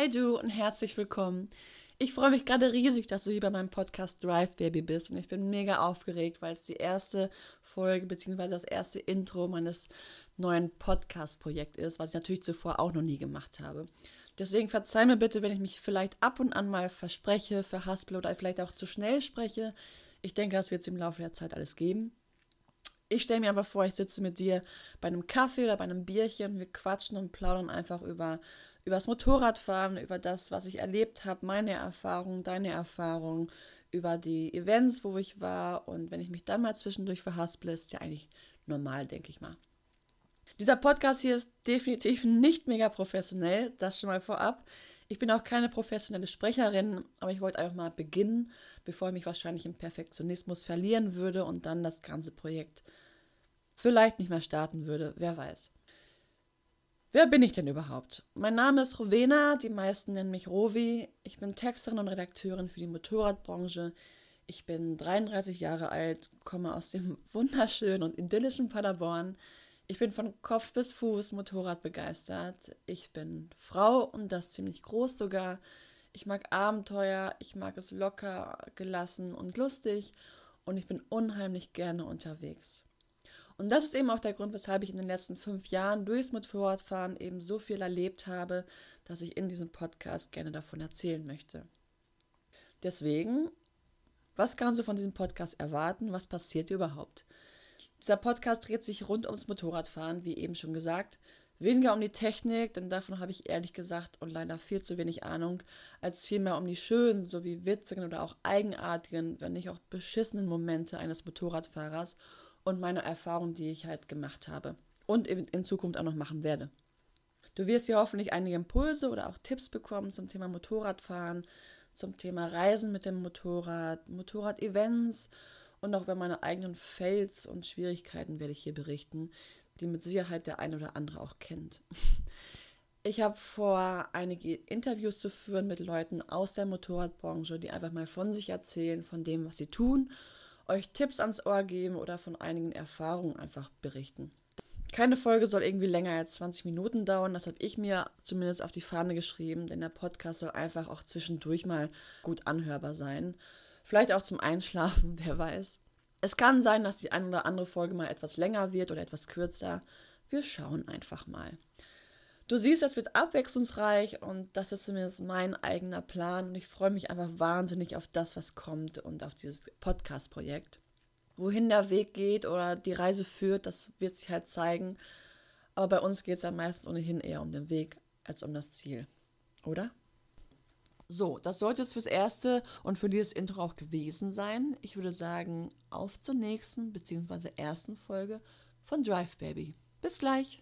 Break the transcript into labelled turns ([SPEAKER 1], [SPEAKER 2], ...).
[SPEAKER 1] Hi du und herzlich willkommen. Ich freue mich gerade riesig, dass du hier bei meinem Podcast Drive Baby bist und ich bin mega aufgeregt, weil es die erste Folge bzw. das erste Intro meines neuen Podcast-Projekts ist, was ich natürlich zuvor auch noch nie gemacht habe. Deswegen verzeih mir bitte, wenn ich mich vielleicht ab und an mal verspreche, verhaspel oder vielleicht auch zu schnell spreche. Ich denke, das wird es im Laufe der Zeit alles geben. Ich stelle mir einfach vor, ich sitze mit dir bei einem Kaffee oder bei einem Bierchen, wir quatschen und plaudern einfach über übers Motorradfahren, über das, was ich erlebt habe, meine Erfahrungen, deine Erfahrungen, über die Events, wo ich war und wenn ich mich dann mal zwischendurch verhasple, ist ja eigentlich normal, denke ich mal. Dieser Podcast hier ist definitiv nicht mega professionell, das schon mal vorab. Ich bin auch keine professionelle Sprecherin, aber ich wollte einfach mal beginnen, bevor ich mich wahrscheinlich im Perfektionismus verlieren würde und dann das ganze Projekt vielleicht nicht mehr starten würde, wer weiß. Wer bin ich denn überhaupt? Mein Name ist Rowena, die meisten nennen mich Rovi. Ich bin Texterin und Redakteurin für die Motorradbranche. Ich bin 33 Jahre alt, komme aus dem wunderschönen und idyllischen Paderborn. Ich bin von Kopf bis Fuß Motorrad begeistert. Ich bin Frau und das ziemlich groß sogar. Ich mag Abenteuer, ich mag es locker, gelassen und lustig und ich bin unheimlich gerne unterwegs. Und das ist eben auch der Grund, weshalb ich in den letzten fünf Jahren durchs Motorradfahren eben so viel erlebt habe, dass ich in diesem Podcast gerne davon erzählen möchte. Deswegen, was kannst du von diesem Podcast erwarten? Was passiert überhaupt? Dieser Podcast dreht sich rund ums Motorradfahren, wie eben schon gesagt. Weniger um die Technik, denn davon habe ich ehrlich gesagt und leider viel zu wenig Ahnung, als vielmehr um die schönen sowie witzigen oder auch eigenartigen, wenn nicht auch beschissenen Momente eines Motorradfahrers und meine Erfahrungen, die ich halt gemacht habe und in Zukunft auch noch machen werde. Du wirst hier hoffentlich einige Impulse oder auch Tipps bekommen zum Thema Motorradfahren, zum Thema Reisen mit dem Motorrad, Motorrad-Events und auch über meine eigenen Fails und Schwierigkeiten werde ich hier berichten, die mit Sicherheit der eine oder andere auch kennt. Ich habe vor, einige Interviews zu führen mit Leuten aus der Motorradbranche, die einfach mal von sich erzählen, von dem, was sie tun, euch Tipps ans Ohr geben oder von einigen Erfahrungen einfach berichten. Keine Folge soll irgendwie länger als 20 Minuten dauern, das habe ich mir zumindest auf die Fahne geschrieben, denn der Podcast soll einfach auch zwischendurch mal gut anhörbar sein. Vielleicht auch zum Einschlafen, wer weiß. Es kann sein, dass die eine oder andere Folge mal etwas länger wird oder etwas kürzer. Wir schauen einfach mal. Du siehst, es wird abwechslungsreich und das ist zumindest mein eigener Plan und ich freue mich einfach wahnsinnig auf das, was kommt und auf dieses Podcast-Projekt. Wohin der Weg geht oder die Reise führt, das wird sich halt zeigen. Aber bei uns geht es ja meistens ohnehin eher um den Weg als um das Ziel. Oder? So, das sollte es fürs Erste und für dieses Intro auch gewesen sein. Ich würde sagen, auf zur nächsten bzw. ersten Folge von Drive Baby. Bis gleich!